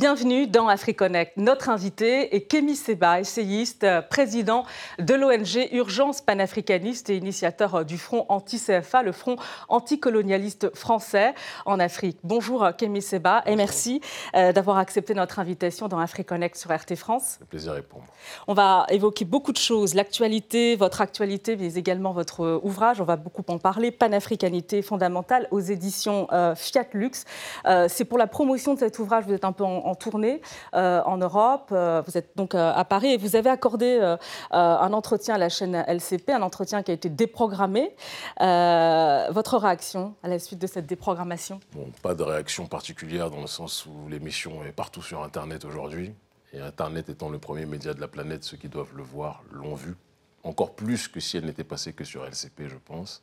Bienvenue dans AfriConnect. Notre invité est Kémy Seba, essayiste, président de l'ONG Urgence panafricaniste et initiateur du Front anti-CFA, le Front anticolonialiste français en Afrique. Bonjour Kémy Seba et merci euh, d'avoir accepté notre invitation dans AfriConnect sur RT France. Le plaisir est pour moi. On va évoquer beaucoup de choses, l'actualité, votre actualité, mais également votre ouvrage. On va beaucoup en parler, Panafricanité fondamentale aux éditions euh, Fiat Lux. Euh, c'est pour la promotion de cet ouvrage, vous êtes un peu en, tournée euh, en Europe, vous êtes donc à Paris et vous avez accordé un entretien à la chaîne LCP, un entretien qui a été déprogrammé. votre réaction à la suite de cette déprogrammation? Bon, Pas de réaction particulière dans le sens où l'émission est partout sur Internet aujourd'hui. Et Internet étant le premier média de la planète, ceux qui doivent le voir l'ont vu, encore plus que si elle n'était passée que sur LCP, je pense.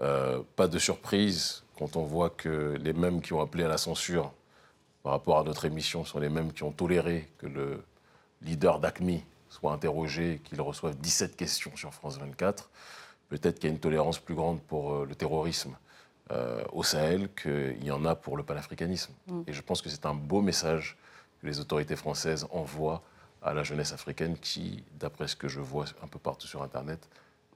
Euh, pas de surprise quand on voit que les mêmes qui ont appelé à la censure par rapport à notre émission sont les mêmes qui ont toléré que le leader d'ACMI soit interrogé, qu'il reçoive 17 questions sur France 24. Peut-être qu'il y a une tolérance plus grande pour euh, le terrorisme euh, au Sahel qu'il y en a pour le panafricanisme. Mm. Et je pense que c'est un beau message que les autorités françaises envoient à la jeunesse africaine qui, d'après ce que je vois un peu partout sur Internet,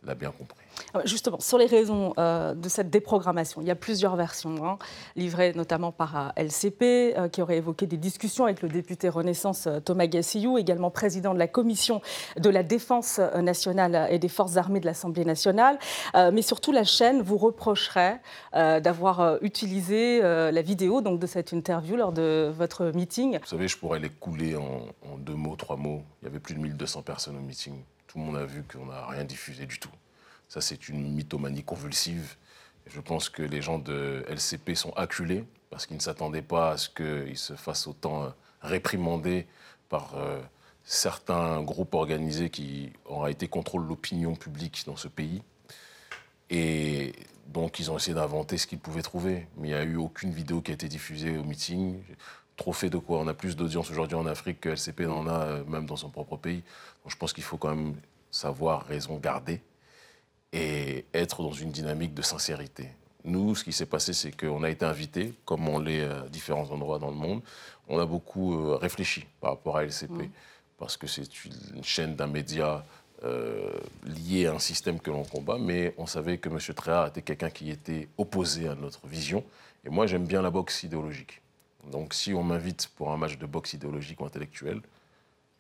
l'a bien compris. Ah, justement, sur les raisons euh, de cette déprogrammation, il y a plusieurs versions, hein, livrées notamment par euh, LCP, euh, qui aurait évoqué des discussions avec le député Renaissance Thomas Gassillou, également président de la commission de la défense nationale et des forces armées de l'Assemblée nationale. mais surtout, la chaîne vous reprocherait d'avoir utilisé la vidéo donc, de cette interview lors de votre meeting. Vous savez, je pourrais les couler en, en deux mots, trois mots. Il y avait plus de 1200 personnes au meeting tout le monde a vu qu'on n'a rien diffusé du tout. Ça, c'est une mythomanie convulsive. je pense que les gens de LCP sont acculés parce qu'ils ne s'attendaient pas à ce qu'ils se fassent autant euh, réprimander par euh, certains groupes organisés qui, en réalité, contrôlent l'opinion publique dans ce pays. Et donc, ils ont essayé d'inventer ce qu'ils pouvaient trouver. Mais il n'y a eu aucune vidéo qui a été diffusée au meeting. Trop fait de quoi? On a plus d'audience aujourd'hui en Afrique que LCP n'en a, euh, même dans son propre pays je pense qu'il faut quand même savoir raison garder et être dans une dynamique de sincérité. Nous, ce qui s'est passé, c'est qu'on a été invités, comme on l'est à différents endroits dans le monde. On a beaucoup euh, réfléchi par rapport à LCP, mm. parce que c'est une chaîne d'un média euh, lié à un système que l'on combat, mais on savait que M. Tréhard était quelqu'un qui était opposé à notre vision. Et moi, j'aime bien la boxe idéologique. Donc, si on m'invite pour un match de boxe idéologique ou intellectuel,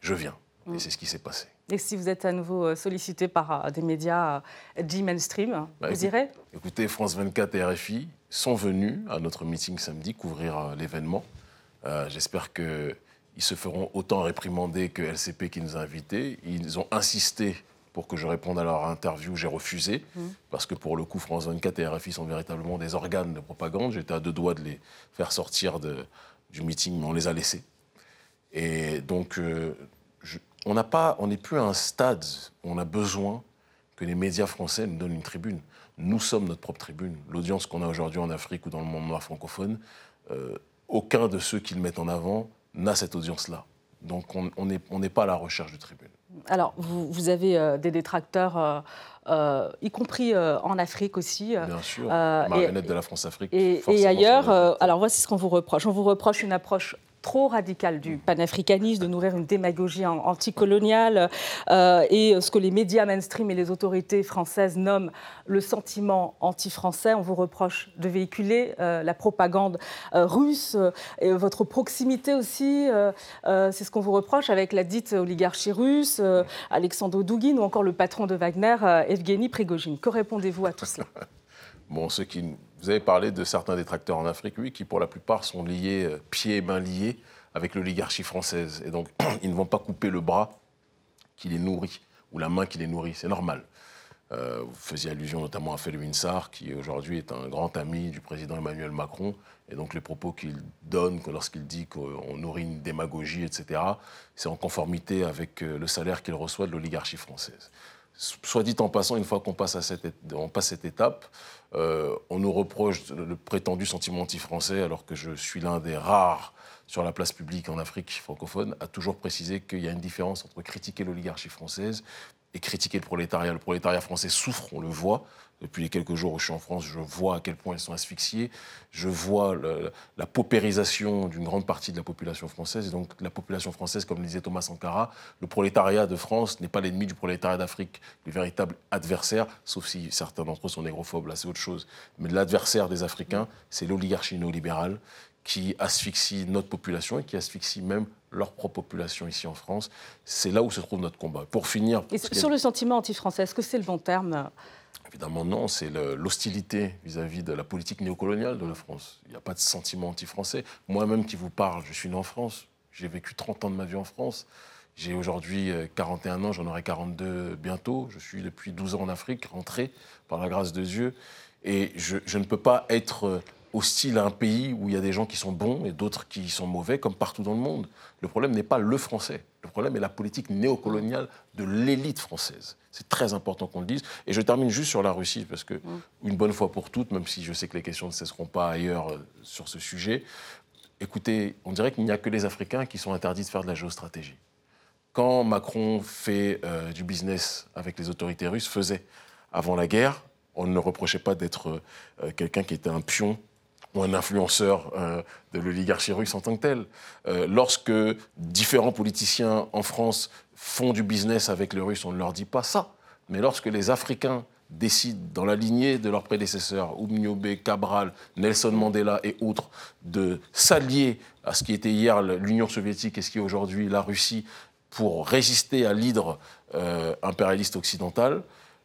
je viens. Et c'est ce qui s'est passé. Et si vous êtes à nouveau euh, sollicité par euh, des médias euh, dits mainstream, bah, vous irez? Écoutez, France 24 et RFI sont venus à notre meeting samedi couvrir l'événement. J'espère qu'ils se feront autant réprimander que LCP qui nous a invités. Ils ont insisté pour que je réponde à leur interview, j'ai refusé, mmh. parce que pour le coup, France 24 et RFI sont véritablement des organes de propagande. J'étais à deux doigts de les faire sortir de, du meeting, mais on les a laissés. Et donc, on n'a pas, on n'est plus à un stade où on a besoin que les médias français nous donnent une tribune. Nous sommes notre propre tribune. L'audience qu'on a aujourd'hui en Afrique ou dans le monde noir francophone, euh, aucun de ceux qui le mettent en avant n'a cette audience-là. Donc on n'est on pas à la recherche de tribune. Alors, vous, avez euh, des détracteurs, euh, y compris en Afrique aussi. Bien sûr, marionnette de la France-Afrique. Et, et, ailleurs, alors voici ce qu'on vous reproche. On vous reproche une approche trop radical du panafricanisme, de nourrir une démagogie anticoloniale euh, et ce que les médias mainstream et les autorités françaises nomment le sentiment anti-français. On vous reproche de véhiculer euh, la propagande euh, russe et votre proximité aussi. c'est ce qu'on vous reproche avec la dite oligarchie russe, Alexandre Douguin ou encore le patron de Wagner, Evgeny Prigogine. Que répondez-vous à tout cela? Bon, qui vous avez parlé de certains détracteurs en Afrique, oui, qui pour la plupart sont liés, euh, pieds et mains liés, avec l'oligarchie française. Et donc, ils ne vont pas couper le bras qui les nourrit, ou la main qui les nourrit. C'est normal. Euh, vous faisiez allusion notamment à Felwine Sarr, qui aujourd'hui est un grand ami du président Emmanuel Macron. Et donc les propos qu'il donne lorsqu'il dit qu'on nourrit une démagogie, etc., c'est en conformité avec euh, le salaire qu'il reçoit de l'oligarchie française. Soit dit en passant, une fois qu'on passe, cette, étape, euh, on nous reproche le prétendu sentiment anti-français, alors que je suis l'un des rares sur la place publique en Afrique francophone, à toujours préciser qu'il y a une différence entre critiquer l'oligarchie française et critiquer le prolétariat. Le prolétariat français souffre, on le voit. Depuis les quelques jours où je suis en France, je vois à quel point ils sont asphyxiés. Je vois la paupérisation d'une grande partie de la population française. Et donc, la population française, comme le disait Thomas Sankara, le prolétariat de France n'est pas l'ennemi du prolétariat d'Afrique. Le véritable adversaire, sauf si certains d'entre eux sont négrophobes, là c'est autre chose. Mais l'adversaire des Africains, c'est l'oligarchie néolibérale qui asphyxie notre population et qui asphyxie même leur propre population ici en France. C'est là où se trouve notre combat. Pour finir... Et sur le sentiment anti-français, est-ce que c'est le bon terme? Évidemment non, c'est l'hostilité vis-à-vis de la politique néocoloniale de la France. Il n'y a pas de sentiment anti-français. Moi-même qui vous parle, je suis né en France, j'ai vécu 30 ans de ma vie en France. J'ai aujourd'hui 41 euh, ans, j'en aurai 42 bientôt. Je suis depuis 12 ans en Afrique, rentré par la grâce de Dieu. Et je, je ne peux pas être euh, hostile à un pays où il y a des gens qui sont bons et d'autres qui sont mauvais, comme partout dans le monde. Le problème n'est pas le français. Le problème est la politique néocoloniale de l'élite française. C'est très important qu'on le dise. Et je termine juste sur la Russie, parce que, mm. une bonne fois pour toutes, même si je sais que les questions ne cesseront pas ailleurs euh, sur ce sujet, écoutez, on dirait qu'il n'y a que les Africains qui sont interdits de faire de la géostratégie. Quand Macron fait euh, du business avec les autorités russes, faisait avant la guerre, on ne reprochait pas d'être euh, quelqu'un qui était un pion ou un influenceur euh, de l'oligarchie russe en tant que tel. Euh, lorsque différents politiciens en France font du business avec les Russes, on ne leur dit pas ça. Mais lorsque les Africains décident, dans la lignée de leurs prédécesseurs, Oumniobé, Cabral, Nelson Mandela et autres, de s'allier à ce qui était hier l'Union soviétique et ce qui est aujourd'hui la Russie pour résister à l'hydre euh, impérialiste occidental,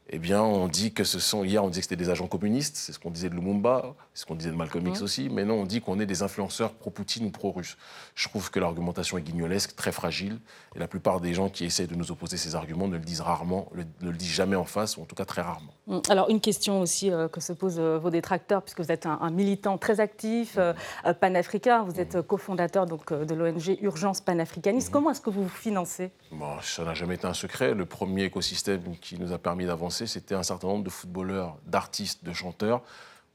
eh bien, on dit que ce sont. Hier, on disait que c'était des agents communistes, c'est ce qu'on disait de Lumumba, c'est ce qu'on disait de Malcolm X aussi, mais non, on dit qu'on est des influenceurs pro-Poutine ou pro-russes. Je trouve que l'argumentation est guignolesque, très fragile, et la plupart des gens qui essaient de nous opposer ces arguments ne le disent rarement, ne le disent jamais en face, ou en tout cas très rarement. Hum, alors, une question aussi euh, que se posent euh, vos détracteurs, puisque vous êtes un, militant très actif, euh, panafricain, vous êtes cofondateur donc, de l'ONG Urgence panafricaniste. Comment est-ce que vous vous financez? Bon, Ça n'a jamais été un secret. Le premier écosystème qui nous a permis d'avancer, c'était un certain nombre de footballeurs, d'artistes, de chanteurs.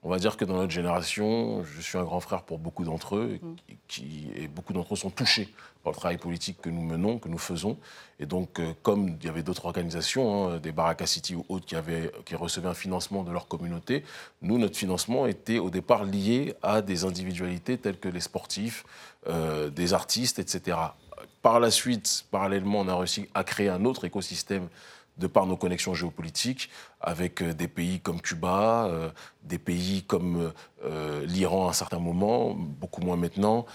On va dire que dans notre génération, je suis un grand frère pour beaucoup d'entre eux, mm. qui, et beaucoup d'entre eux sont touchés par le travail politique que nous menons, que nous faisons. Et donc, euh, comme il y avait d'autres organisations, hein, des Baraka City ou autres, qui, avaient, qui recevaient un financement de leur communauté, nous, notre financement était au départ lié à des individualités telles que les sportifs, euh, des artistes, etc. Par la suite, parallèlement, on a réussi à créer un autre écosystème de par nos connexions géopolitiques avec euh, des pays comme Cuba, euh, des pays comme euh, l'Iran à un certain moment, beaucoup moins maintenant,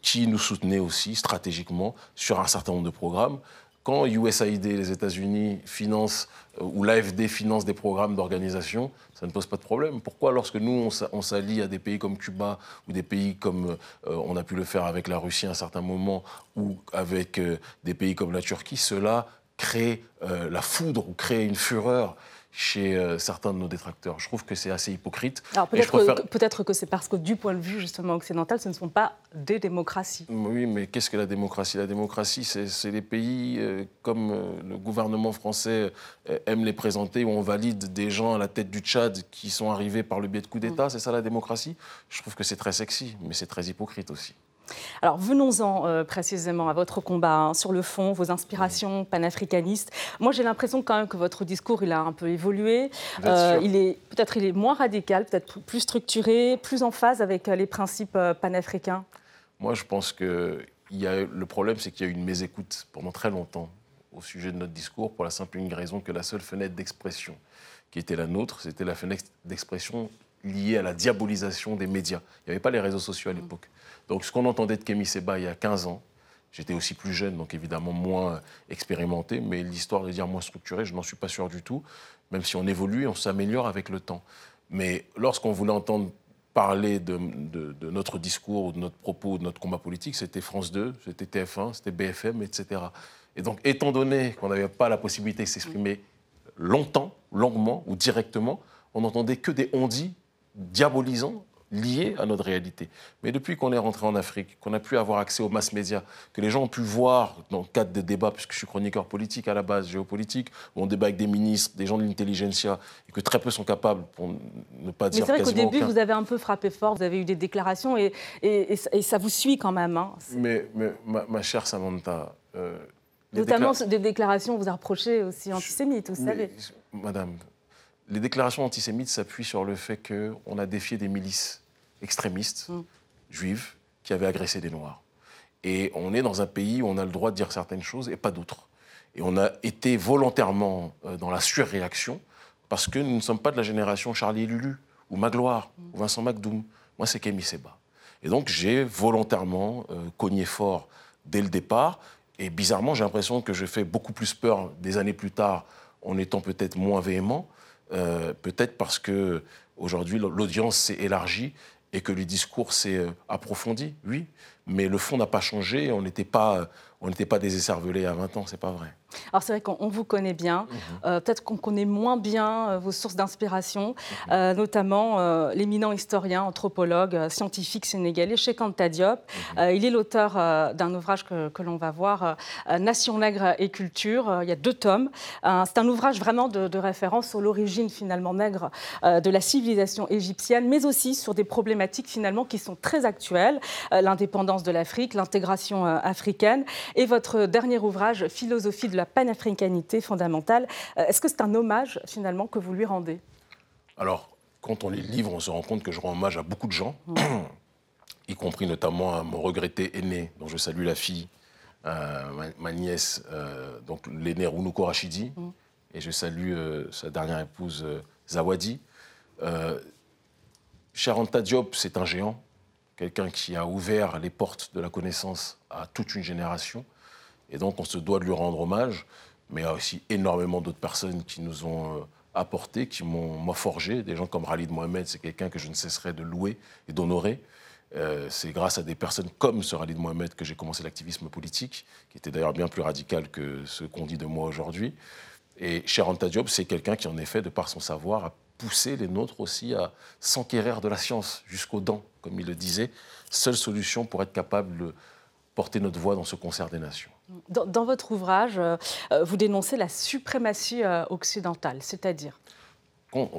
qui nous soutenaient aussi stratégiquement sur un certain nombre de programmes. Quand USAID, les États-Unis, financent, ou l'AFD finance des programmes d'organisation, ça ne pose pas de problème. Pourquoi, lorsque nous, on s'allie à des pays comme Cuba, ou des pays comme on a pu le faire avec la Russie à un certain moment, ou avec des pays comme la Turquie, cela créer euh, la foudre ou créer une fureur chez euh, certains de nos détracteurs. Je trouve que c'est assez hypocrite. Alors peut-être que, c'est parce que du point de vue justement occidental, ce ne sont pas des démocraties. Oui, mais qu'est-ce que la démocratie? La démocratie, c'est les pays euh, comme le gouvernement français aime les présenter, où on valide des gens à la tête du Tchad qui sont arrivés par le biais de coups d'État. Mm. C'est ça la démocratie? Je trouve que c'est très sexy, mais c'est très hypocrite aussi. Alors venons-en euh, précisément à votre combat hein, sur le fond, vos inspirations panafricanistes. Moi j'ai l'impression quand même que votre discours il a un peu évolué. Euh, il est peut-être il est moins radical, peut-être plus structuré, plus en phase avec euh, les principes panafricains. Moi je pense que il y a, le problème c'est qu'il y a eu une mésécoute pendant très longtemps au sujet de notre discours pour la simple et unique raison que la seule fenêtre d'expression qui était la nôtre, c'était la fenêtre d'expression liée à la diabolisation des médias. Il n'y avait pas les réseaux sociaux à l'époque. Donc ce qu'on entendait de Kémy Seba il y a 15 ans, j'étais aussi plus jeune, donc évidemment moins expérimenté, mais l'histoire de dire moins structurée, je n'en suis pas sûr du tout, même si on évolue, on s'améliore avec le temps. Mais lorsqu'on voulait entendre parler de, notre discours ou de notre propos, de notre combat politique, c'était France 2, c'était TF1, c'était BFM, etc. Et donc, étant donné qu'on n'avait pas la possibilité de s'exprimer longtemps, longuement ou directement, on n'entendait que des on-dit diabolisants liés à notre réalité. Mais depuis qu'on est rentré en Afrique, qu'on a pu avoir accès aux mass médias, que les gens ont pu voir dans le cadre des débats, puisque je suis chroniqueur politique à la base, géopolitique, où on débat avec des ministres, des gens de l'intelligentsia, et que très peu sont capables, pour ne pas dire Mais c'est vrai qu'au début, vous avez un peu frappé fort, vous avez eu des déclarations, et, et, ça vous suit quand même. Hein. Mais, mais ma, chère Samantha, euh, Notamment des déclarations, vous a reproché aussi antisémites, vous savez. Madame, les déclarations antisémites s'appuient sur le fait qu'on a défié des milices extrémistes mm. juives qui avaient agressé des Noirs. Et on est dans un pays où on a le droit de dire certaines choses et pas d'autres. Et on a été volontairement euh, dans la surréaction parce que nous ne sommes pas de la génération Charlie Lulu ou Magloire mm. ou Vincent McDoom. Moi, c'est Kémy Seba. Et donc, j'ai volontairement euh, cogné fort dès le départ. Et bizarrement, j'ai l'impression que je fais beaucoup plus peur des années plus tard en étant peut-être moins véhément. Euh, peut-être parce que aujourd'hui l'audience s'est élargie et que le discours s'est euh, approfondi, oui, mais le fond n'a pas changé, on n'était pas, on n'était pas à 20 ans, c'est pas vrai. Alors c'est vrai qu'on vous connaît bien, mhm. euh, peut-être qu'on connaît moins bien euh, vos sources d'inspiration, mhm. euh, notamment l'éminent historien, anthropologue, scientifique sénégalais Cheikh Anta Diop. Mhm. il est l'auteur d'un ouvrage que, l'on va voir, Nation nègre et culture. il y a deux tomes. c'est un ouvrage vraiment de, de référence sur l'origine finalement nègre de la civilisation égyptienne, mais aussi sur des problématiques finalement qui sont très actuelles, l'indépendance de l'Afrique, l'intégration africaine, et votre dernier ouvrage, Philosophie de la panafricanité fondamentale. Euh, est-ce que c'est un hommage finalement que vous lui rendez? Alors, quand on lit le livre, on se rend compte que je rends hommage à beaucoup de gens, mmh. y compris notamment à mon regretté aîné, dont je salue la fille, euh, ma, nièce, euh, donc l'aîné Rounouko Rachidi, mmh. et je salue sa dernière épouse Zawadi. Charanta Diop, c'est un géant, quelqu'un qui a ouvert les portes de la connaissance à toute une génération. Et donc, on se doit de lui rendre hommage. Mais aussi énormément d'autres personnes qui nous ont euh, apporté, qui m'ont forgé. Des gens comme Khalid Mohamed, c'est quelqu'un que je ne cesserai de louer et d'honorer. Euh, c'est grâce à des personnes comme ce Khalid Mohamed que j'ai commencé l'activisme politique, qui était d'ailleurs bien plus radical que ce qu'on dit de moi aujourd'hui. Et Cher Anta Diop, c'est quelqu'un qui, en effet, de par son savoir, a poussé les nôtres aussi à s'enquérir de la science jusqu'aux dents, comme il le disait. Seule solution pour être capable de porter notre voix dans ce concert des nations. Dans, votre ouvrage, euh, euh, vous dénoncez la suprématie euh, occidentale, c'est-à-dire?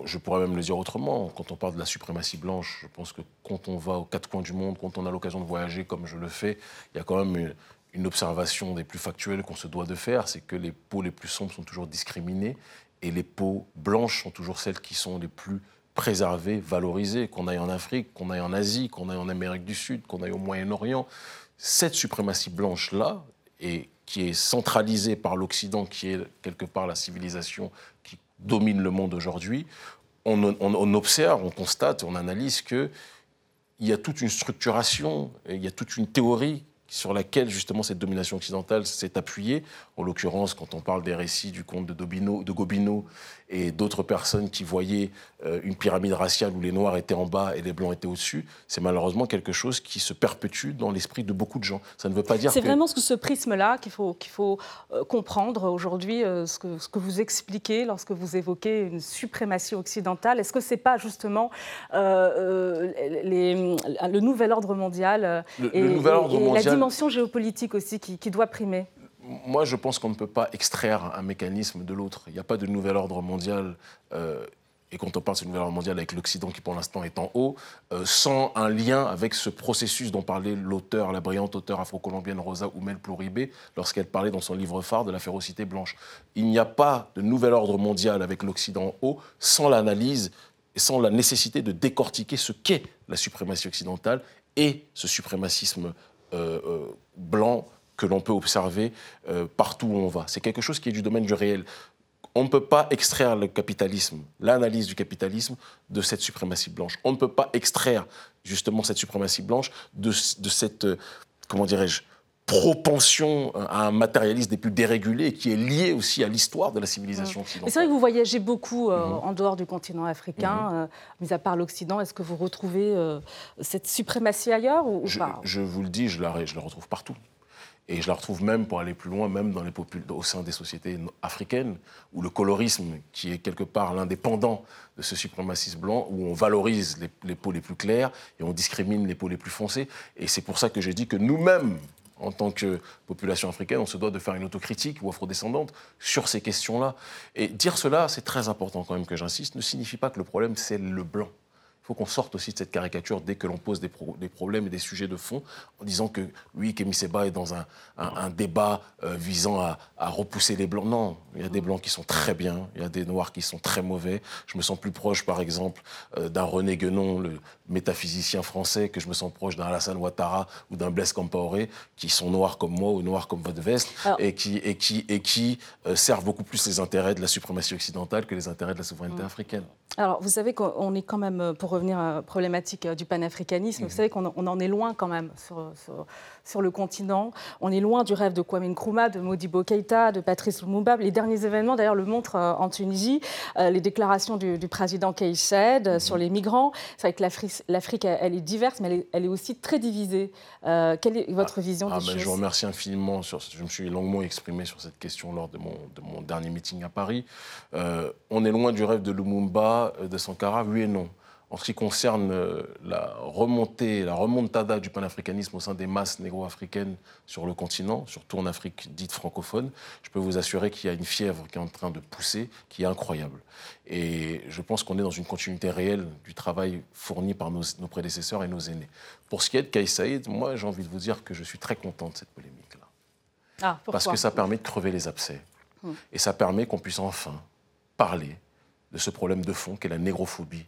Je pourrais même le dire autrement. Quand on parle de la suprématie blanche, je pense que quand on va aux quatre coins du monde, quand on a l'occasion de voyager comme je le fais, il y a quand même une, observation des plus factuelles qu'on se doit de faire, c'est que les peaux les plus sombres sont toujours discriminées et les peaux blanches sont toujours celles qui sont les plus préservées, valorisées, qu'on aille en Afrique, qu'on aille en Asie, qu'on aille en Amérique du Sud, qu'on aille au Moyen-Orient. Cette suprématie blanche-là, et qui est centralisée par l'Occident, qui est quelque part la civilisation qui domine le monde aujourd'hui, on, observe, on constate, on analyse qu'il y a toute une structuration, il y a toute une théorie sur laquelle justement cette domination occidentale s'est appuyée. En l'occurrence, quand on parle des récits du comte de, de Gobineau et d'autres personnes qui voyaient euh, une pyramide raciale où les Noirs étaient en bas et les Blancs étaient au-dessus, c'est malheureusement quelque chose qui se perpétue dans l'esprit de beaucoup de gens. Ça ne veut pas dire C'est vraiment ce, ce prisme-là qu'il faut, qu'il faut euh, comprendre aujourd'hui, euh, ce, que, ce que vous expliquez lorsque vous évoquez une suprématie occidentale. Est-ce que ce n'est pas justement les, le nouvel ordre mondial et, la dimension géopolitique aussi qui, qui doit primer? Moi, je pense qu'on ne peut pas extraire un mécanisme de l'autre. Il n'y a pas de nouvel ordre mondial. Euh, et quand on parle de nouvel ordre mondial avec l'Occident qui pour l'instant est en haut, euh, sans un lien avec ce processus dont parlait l'auteur, la brillante auteure afro-colombienne Rosa Oumel Plouribé, lorsqu'elle parlait dans son livre phare de la férocité blanche. Il n'y a pas de nouvel ordre mondial avec l'Occident en haut sans l'analyse et sans la nécessité de décortiquer ce qu'est la suprématie occidentale et ce suprémacisme euh, blanc que l'on peut observer euh, partout où on va. C'est quelque chose qui est du domaine du réel. On ne peut pas extraire le capitalisme, l'analyse du capitalisme de cette suprématie blanche. On ne peut pas extraire justement cette suprématie blanche de, cette, euh, comment dirais-je, propension à un matérialisme des plus dérégulés qui est lié aussi à l'histoire de la civilisation occidentale. C'est vrai que vous voyagez beaucoup euh, mhm. en dehors du continent africain, mhm. mis à part l'Occident. Est-ce que vous retrouvez cette suprématie ailleurs ou, je, pas? Je vous le dis, je la, je la retrouve partout. Et je la retrouve même, pour aller plus loin, même au sein des sociétés africaines, où le colorisme, qui est quelque part l'indépendant de ce suprémacisme blanc, où on valorise les, les, peaux les plus claires et on discrimine les peaux les plus foncées. Et c'est pour ça que j'ai dit que nous-mêmes, en tant que population africaine, on se doit de faire une autocritique ou afrodescendante sur ces questions-là. Et dire cela, c'est très important quand même que j'insiste, ne signifie pas que le problème, c'est le blanc faut qu'on sorte aussi de cette caricature dès que l'on pose des, des, problèmes et des sujets de fond, en disant que oui, Kémy Seba est dans un, un, débat euh, visant à, à, repousser les blancs. Non, il y a des blancs qui sont très bien, il y a des noirs qui sont très mauvais. Je me sens plus proche, par exemple, euh, d'un René Guénon, le métaphysicien français, que je me sens proche d'un Alassane Ouattara ou d'un Blaise Compaoré, qui sont noirs comme moi ou noirs comme votre veste, et qui, et qui, et qui euh, servent beaucoup plus les intérêts de la suprématie occidentale que les intérêts de la souveraineté mm. africaine. Alors, vous savez qu'on est quand même, pour revenir à la problématique du panafricanisme, vous mm-hmm. savez qu'on en est loin quand même sur, sur, le continent. On est loin du rêve de Kwame Nkrumah, de Modibo Keïta, de Patrice Lumumba. Les derniers événements, d'ailleurs, le montrent euh, en Tunisie. Euh, les déclarations du, président Kais Saied sur mm-hmm. les migrants. C'est vrai que l'Afrique, elle est diverse, mais elle est, aussi très divisée. quelle est votre ah, vision ah, des choses Je vous remercie infiniment. Sur, je me suis longuement exprimé sur cette question lors de mon, de mon dernier meeting à Paris. Euh, on est loin du rêve de Lumumba, euh, de Sankara, oui et non. En ce qui concerne euh, la remontée, la remontada du panafricanisme au sein des masses négro-africaines sur le continent, surtout en Afrique dite francophone, je peux vous assurer qu'il y a une fièvre qui est en train de pousser, qui est incroyable. Et je pense qu'on est dans une continuité réelle du travail fourni par nos, prédécesseurs et nos aînés. Pour ce qui est de Kais Saïd, moi j'ai envie de vous dire que je suis très content de cette polémique-là. Ah, Parce que ça permet de crever les abcès. Hmm. Et ça permet qu'on puisse enfin parler de ce problème de fond qu'est la négrophobie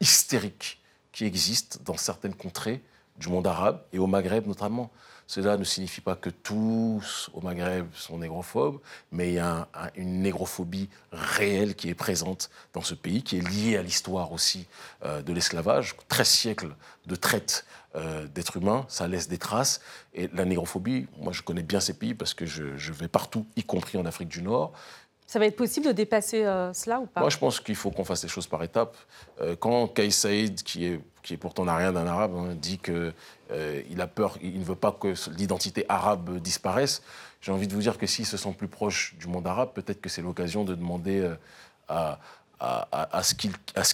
hystérique qui existe dans certaines contrées du monde arabe et au Maghreb notamment. Cela ne signifie pas que tous au Maghreb sont négrophobes, mais il y a une négrophobie réelle qui est présente dans ce pays, qui est liée à l'histoire aussi euh, de l'esclavage. 13 siècles de traite euh, d'êtres humains, ça laisse des traces. Et la négrophobie, moi je connais bien ces pays parce que je, je vais partout, y compris en Afrique du Nord. Ça va être possible de dépasser euh, cela ou pas? Moi, je pense qu'il faut qu'on fasse les choses par étapes. Euh, quand Kais Saïd, qui, est, qui est pourtant n'a rien d'un arabe, hein, dit qu'il euh, a peur, il ne veut pas que l'identité arabe disparaisse, j'ai envie de vous dire que s'il se sent plus proche du monde arabe, peut-être que c'est l'occasion de demander à, à, à, ce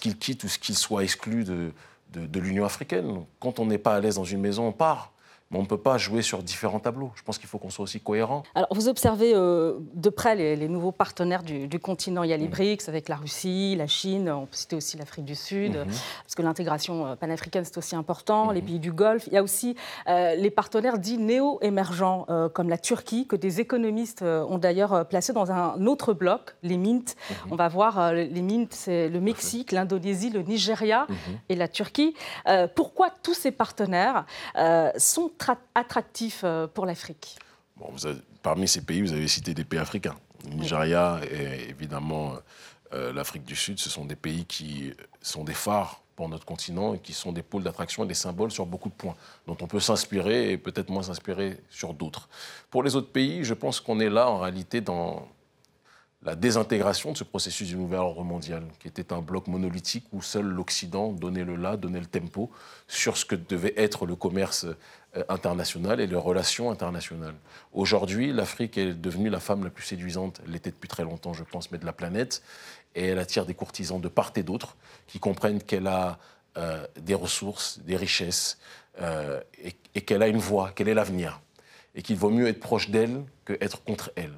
qu'il quitte ou ce qu'il soit exclu de, de l'Union africaine. Quand on n'est pas à l'aise dans une maison, on part mais on ne peut pas jouer sur différents tableaux. Je pense qu'il faut qu'on soit aussi cohérent. Alors, vous observez euh, de près les, nouveaux partenaires du, continent. Il y a les mm. BRICS avec la Russie, la Chine, on peut citer aussi l'Afrique du Sud, mm-hmm. parce que l'intégration euh, panafricaine, c'est aussi important, les mm-hmm. pays du Golfe. Il y a aussi euh, les partenaires dits néo-émergents, comme la Turquie, que des économistes ont d'ailleurs placé dans un autre bloc, les MINT. Mm-hmm. On va voir, les MINT, c'est le Mexique, l'Indonésie, le Nigeria et la Turquie. pourquoi tous ces partenaires sont attractif euh, pour l'Afrique bon, Parmi ces pays, vous avez cité des pays africains. Le Nigeria et évidemment euh, l'Afrique du Sud, ce sont des pays qui sont des phares pour notre continent et qui sont des pôles d'attraction et des symboles sur beaucoup de points, dont on peut s'inspirer et peut-être moins s'inspirer sur d'autres. Pour les autres pays, je pense qu'on est là en réalité dans la désintégration de ce processus du nouvel ordre mondial, qui était un bloc monolithique où seul l'Occident donnait le là, donnait le tempo sur ce que devait être le commerce euh, international et les relations internationales. Aujourd'hui, l'Afrique est devenue la femme la plus séduisante, elle l'était depuis très longtemps, je pense, mais de la planète, et elle attire des courtisans de part et d'autre qui comprennent qu'elle a euh, des ressources, des richesses, euh, et, qu'elle a une voix, qu'elle est l'avenir, et qu'il vaut mieux être proche d'elle que être contre elle.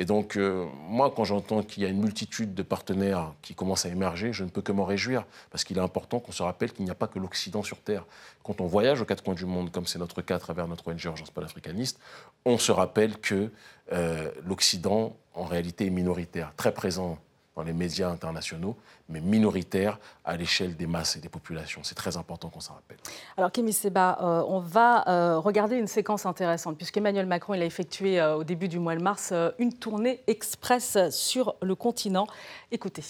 Et donc, euh, moi, quand j'entends qu'il y a une multitude de partenaires qui commencent à émerger, je ne peux que m'en réjouir, parce qu'il est important qu'on se rappelle qu'il n'y a pas que l'Occident sur Terre. Quand on voyage aux quatre coins du monde, comme c'est notre cas à travers notre ONG Urgence panafricaniste, on se rappelle que euh, l'Occident, en réalité, est minoritaire, très présent dans les médias internationaux, mais minoritaire à l'échelle des masses et des populations. C'est très important qu'on s'en rappelle. Alors, Kémy Seba, euh, on va euh, regarder une séquence intéressante, puisqu'Emmanuel Macron il a effectué euh, au début du mois de mars une tournée express sur le continent. Écoutez.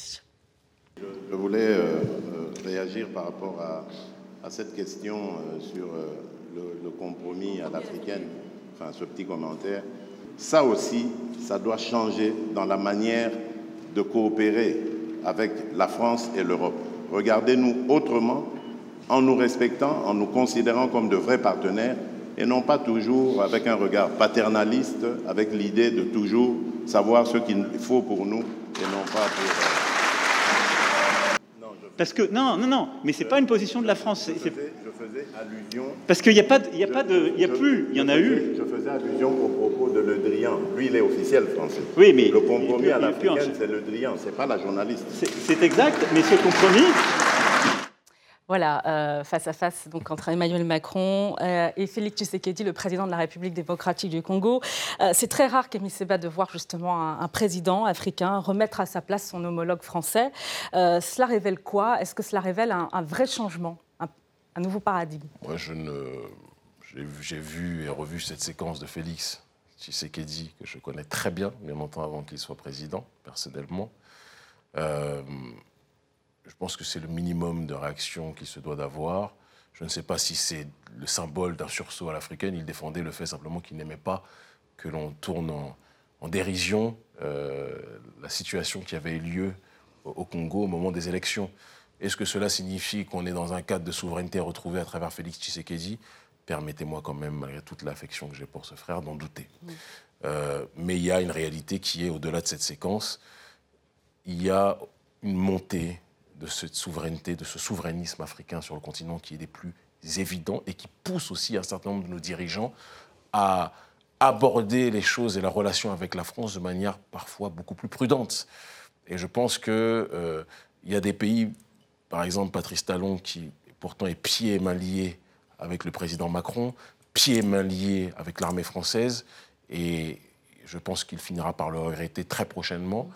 Je voulais réagir par rapport à, à cette question sur le, le, compromis à l'africaine, enfin ce petit commentaire. Ça aussi, ça doit changer dans la manière de coopérer avec la France et l'Europe. Regardez-nous autrement, en nous respectant, en nous considérant comme de vrais partenaires, et non pas toujours avec un regard paternaliste, avec l'idée de toujours savoir ce qu'il faut pour nous et non pas pour... Euh, parce que non, non, non, mais c'est pas une position de la France. Je faisais, allusion. Parce qu'il n'y a pas, il y a pas de, il y a plus, il y en a eu. Je faisais allusion au propos de Le Drian. Lui, il est officiel français. Oui, mais le compromis à l'africaine, c'est Le Drian, c'est pas la journaliste. C'est exact, mais ce compromis. Voilà, euh, face à face entre Emmanuel Macron euh, et Félix Tshisekedi, le président de la République démocratique du Congo. Euh, c'est très rare, Kémy Seba, de voir justement un, président africain remettre à sa place son homologue français. cela révèle quoi? Est-ce que cela révèle un, vrai changement, un, nouveau paradigme? Moi, j'ai vu et revu cette séquence de Félix Tshisekedi, que je connais très bien, bien longtemps avant qu'il soit président, personnellement je pense que c'est le minimum de réaction qu'il se doit d'avoir. Je ne sais pas si c'est le symbole d'un sursaut à l'africaine. Il défendait le fait simplement qu'il n'aimait pas que l'on tourne en, dérision euh, la situation qui avait eu lieu au, Congo au moment des élections. Est-ce que cela signifie qu'on est dans un cadre de souveraineté retrouvé à travers Félix Tshisekedi? Permettez-moi quand même, malgré toute l'affection que j'ai pour ce frère, d'en douter. Euh, mais il y a une réalité qui est au-delà de cette séquence. Il y a une montée de cette souveraineté, de ce souverainisme africain sur le continent qui est des plus évidents et qui pousse aussi un certain nombre de nos dirigeants à aborder les choses et la relation avec la France de manière parfois beaucoup plus prudente. Et je pense qu'il euh, y a des pays, par exemple Patrice Talon, qui pourtant est pied et main lié avec le président Macron, pied et main lié avec l'armée française, et je pense qu'il finira par le regretter très prochainement.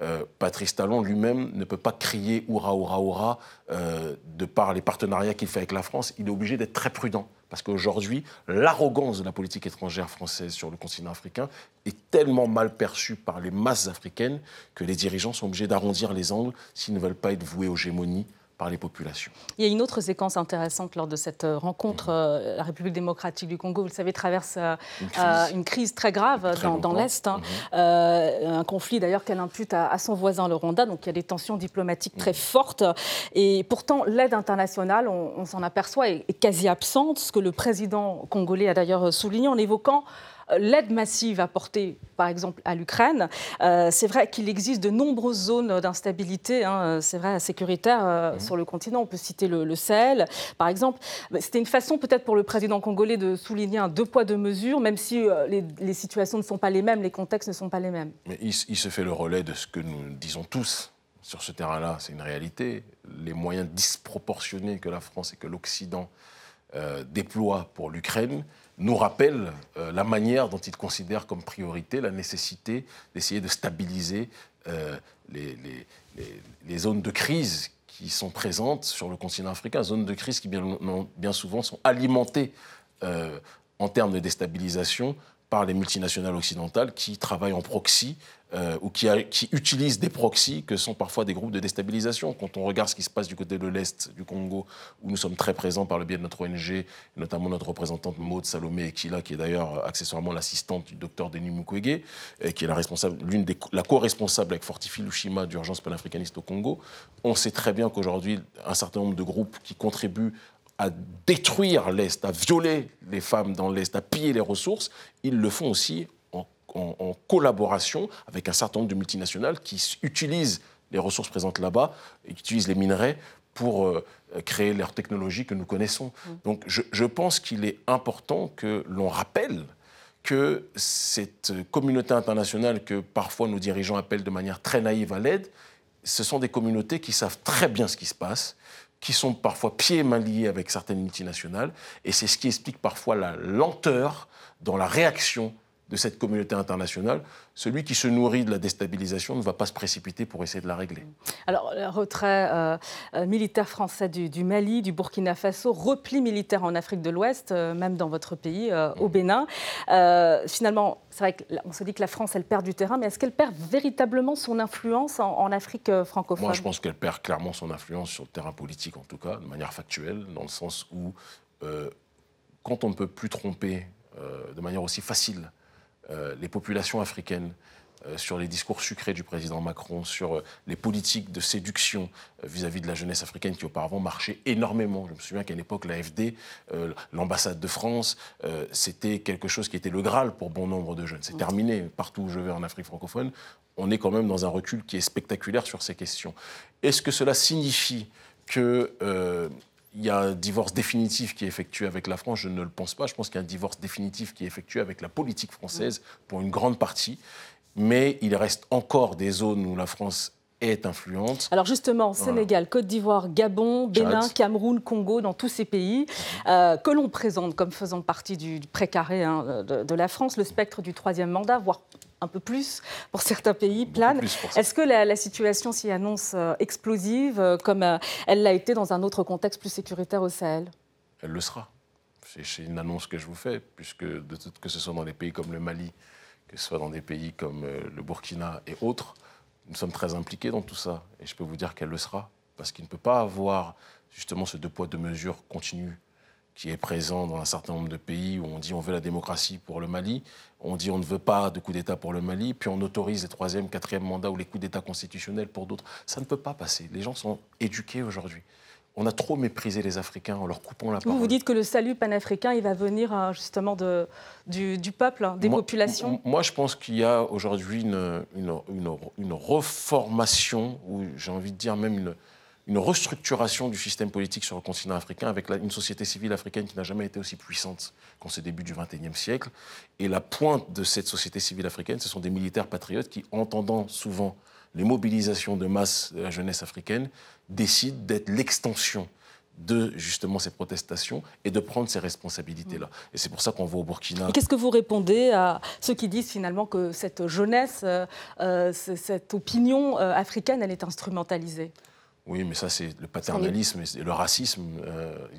Euh, Patrice Talon lui-même ne peut pas crier oura, oura euh, de par les partenariats qu'il fait avec la France. Il est obligé d'être très prudent. Parce qu'aujourd'hui, l'arrogance de la politique étrangère française sur le continent africain est tellement mal perçue par les masses africaines que les dirigeants sont obligés d'arrondir les angles s'ils ne veulent pas être voués aux gémonies les populations. Il y a une autre séquence intéressante lors de cette euh, rencontre. Mhm. Euh, la République démocratique du Congo, vous le savez, traverse euh, une, crise. très grave dans, l'Est. Hein. Mhm. un conflit d'ailleurs qu'elle impute à, son voisin le Rwanda. Donc il y a des tensions diplomatiques très mhm. fortes. Et pourtant, l'aide internationale, on, s'en aperçoit, est, est, quasi absente. Ce que le président congolais a d'ailleurs souligné en évoquant l'aide massive apportée, par exemple, à l'Ukraine, euh, c'est vrai qu'il existe de nombreuses zones d'instabilité, hein, c'est vrai, sécuritaire euh, mhm. sur le continent. On peut citer le, Sahel, par exemple. C'était une façon peut-être pour le président congolais de souligner un deux poids, deux mesures, même si euh, les, situations ne sont pas les mêmes, les contextes ne sont pas les mêmes. Mais il, se fait le relais de ce que nous disons tous sur ce terrain-là, c'est une réalité. Les moyens disproportionnés que la France et que l'Occident déploient pour l'Ukraine nous rappelle euh, la manière dont il considère comme priorité la nécessité d'essayer de stabiliser euh, les, zones de crise qui sont présentes sur le continent africain, zones de crise qui bien, bien souvent sont alimentées euh, en termes de déstabilisation par les multinationales occidentales qui travaillent en proxy euh, ou qui, utilisent des proxys que sont parfois des groupes de déstabilisation. Quand on regarde ce qui se passe du côté de l'Est du Congo, où nous sommes très présents par le biais de notre ONG, notamment notre représentante Maud Salomé Ekila, qui est d'ailleurs accessoirement l'assistante du docteur Denis Mukwege, et qui est la responsable, l'une des, la co-responsable avec Fortify Lushima d'urgence panafricaniste au Congo, on sait très bien qu'aujourd'hui, un certain nombre de groupes qui contribuent à détruire l'Est, à violer les femmes dans l'Est, à piller les ressources, ils le font aussi en, collaboration avec un certain nombre de multinationales qui utilisent les ressources présentes là-bas et qui utilisent les minerais pour euh, créer leurs technologies que nous connaissons. Mm. Donc je, je pense qu'il est important que l'on rappelle que cette communauté internationale que parfois nos dirigeants appellent de manière très naïve à l'aide, ce sont des communautés qui savent très bien ce qui se passe, qui sont parfois pieds et mains liés avec certaines multinationales. Et c'est ce qui explique parfois la lenteur dans la réaction de cette communauté internationale, celui qui se nourrit de la déstabilisation ne va pas se précipiter pour essayer de la régler. Alors, le retrait euh, euh, militaire français du, Mali, du Burkina Faso, repli militaire en Afrique de l'Ouest, euh, même dans votre pays, au mm. Bénin. finalement, c'est vrai qu'on se dit que la France, elle perd du terrain, mais est-ce qu'elle perd véritablement son influence en, Afrique francophone? Moi, je pense qu'elle perd clairement son influence sur le terrain politique, en tout cas, de manière factuelle, dans le sens où, quand on ne peut plus tromper de manière aussi facile les populations africaines, euh, sur les discours sucrés du président Macron, sur euh, les politiques de séduction vis-à-vis de la jeunesse africaine qui auparavant marchaient énormément. Je me souviens qu'à une époque, l'AFD, l'ambassade de France, c'était quelque chose qui était le Graal pour bon nombre de jeunes. C'est terminé partout où je vais en Afrique francophone. On est quand même dans un recul qui est spectaculaire sur ces questions. Est-ce que cela signifie que il y a un divorce définitif qui est effectué avec la France, je ne le pense pas. Je pense qu'il y a un divorce définitif qui est effectué avec la politique française pour une grande partie. Mais il reste encore des zones où la France est influente. Alors justement, Sénégal, Côte d'Ivoire, Gabon, Bénin, Cameroun, Congo, dans tous ces pays euh, que l'on présente comme faisant partie du, précaré hein, de, la France, le spectre du troisième mandat, voire un peu plus pour certains pays, plane. Est-ce que la, situation s'y annonce euh, explosive, euh, comme elle l'a été dans un autre contexte plus sécuritaire au Sahel? Elle le sera. C'est une annonce que je vous fais, puisque de tout, que ce soit dans des pays comme le Mali, que ce soit dans des pays comme le Burkina et autres, nous sommes très impliqués dans tout ça. Et je peux vous dire qu'elle le sera. Parce qu'il ne peut pas avoir justement ce deux poids, deux mesures continu qui est présent dans un certain nombre de pays où on dit on veut la démocratie pour le Mali, on dit on ne veut pas de coup d'État pour le Mali, puis on autorise les troisième, quatrième mandats ou les coups d'État constitutionnels pour d'autres. Ça ne peut pas passer. Les gens sont éduqués aujourd'hui on a trop méprisé les Africains en leur coupant la parole. Vous vous dites que le salut panafricain, il va venir hein, justement de, du, peuple, hein, des populations Moi, je pense qu'il y a aujourd'hui une, une, reformation, ou j'ai envie de dire même une, une restructuration du système politique sur le continent africain avec une société civile africaine qui n'a jamais été aussi puissante qu'en ce début du XXIe siècle. Et la pointe de cette société civile africaine, ce sont des militaires patriotes qui, entendant souvent les mobilisations de masse de la jeunesse africaine, décident d'être l'extension de justement ces protestations et de prendre ces responsabilités-là. Et c'est pour ça qu'on voit au Burkina. Qu'est-ce que vous répondez à ceux qui disent finalement que cette jeunesse, euh, euh, cette opinion euh, africaine, elle est instrumentalisée? Oui, mais ça, c'est le paternalisme et le racisme.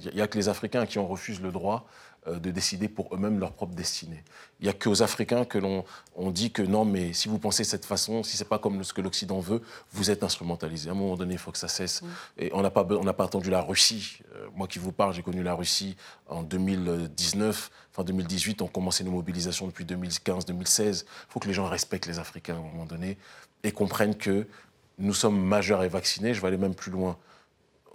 Il n'y a que les Africains qui en refusent le droit euh, de décider pour eux-mêmes leur propre destinée. Il n'y a qu'aux Africains que l'on on dit que non, mais si vous pensez de cette façon, si ce n'est pas comme ce que l'Occident veut, vous êtes instrumentalisé. À un moment donné, il faut que ça cesse. Et on n'a pas, on pas attendu la Russie. Euh, moi qui vous parle, j'ai connu la Russie en 2019, fin 2018. On commençait nos mobilisations depuis 2015-2016. Il faut que les gens respectent les Africains à un moment donné et comprennent que nous sommes majeurs et vaccinés. Je vais aller même plus loin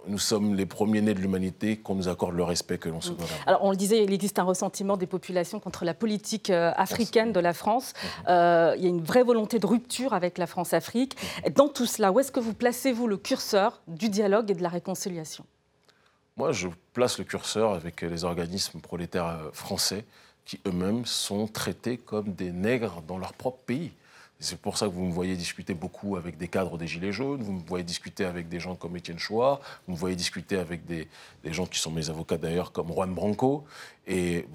nous sommes les premiers-nés de l'humanité qu'on nous accorde le respect que l'on se. Alors, on le disait, il existe un ressentiment des populations contre la politique euh, africaine de la France. Euh, il y a une vraie volonté de rupture avec la France-Afrique. Dans tout cela, où est-ce que vous placez-vous le curseur du dialogue et de la réconciliation? Moi, je place le curseur avec les organismes prolétaires euh, français qui eux-mêmes sont traités comme des nègres dans leur propre pays. C'est pour ça que vous me voyez discuter beaucoup avec des cadres des Gilets jaunes, vous me voyez discuter avec des gens comme Étienne Chouard, vous me voyez discuter avec des, gens qui sont mes avocats d'ailleurs, comme Juan Branco, et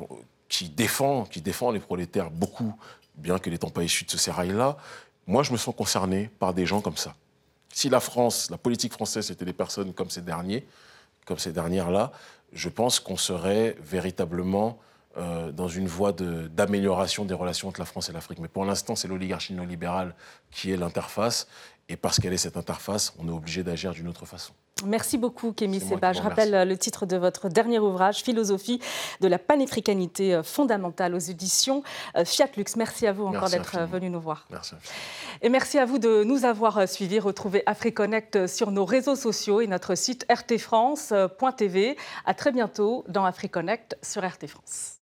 qui, défend, qui les prolétaires beaucoup, bien que n'étant pas issu de ce sérail-là. Moi, je me sens concerné par des gens comme ça. Si la France, la politique française, c'était des personnes comme ces derniers, comme ces dernières-là, je pense qu'on serait véritablement euh, dans une voie d'amélioration des relations entre la France et l'Afrique. Mais pour l'instant, c'est l'oligarchie néolibérale qui est l'interface. Et parce qu'elle est cette interface, on est obligé d'agir d'une autre façon. Merci beaucoup, Kémy Seba. Je rappelle euh, le titre de votre dernier ouvrage, Philosophie de la panafricanité euh, fondamentale aux éditions Fiat Lux. Merci à vous encore d'être venu nous voir. Merci. Et merci à vous de nous avoir suivis. Retrouvez AfriConnect sur nos réseaux sociaux et notre site rtfrance.tv. À très bientôt dans AfriConnect sur RT France.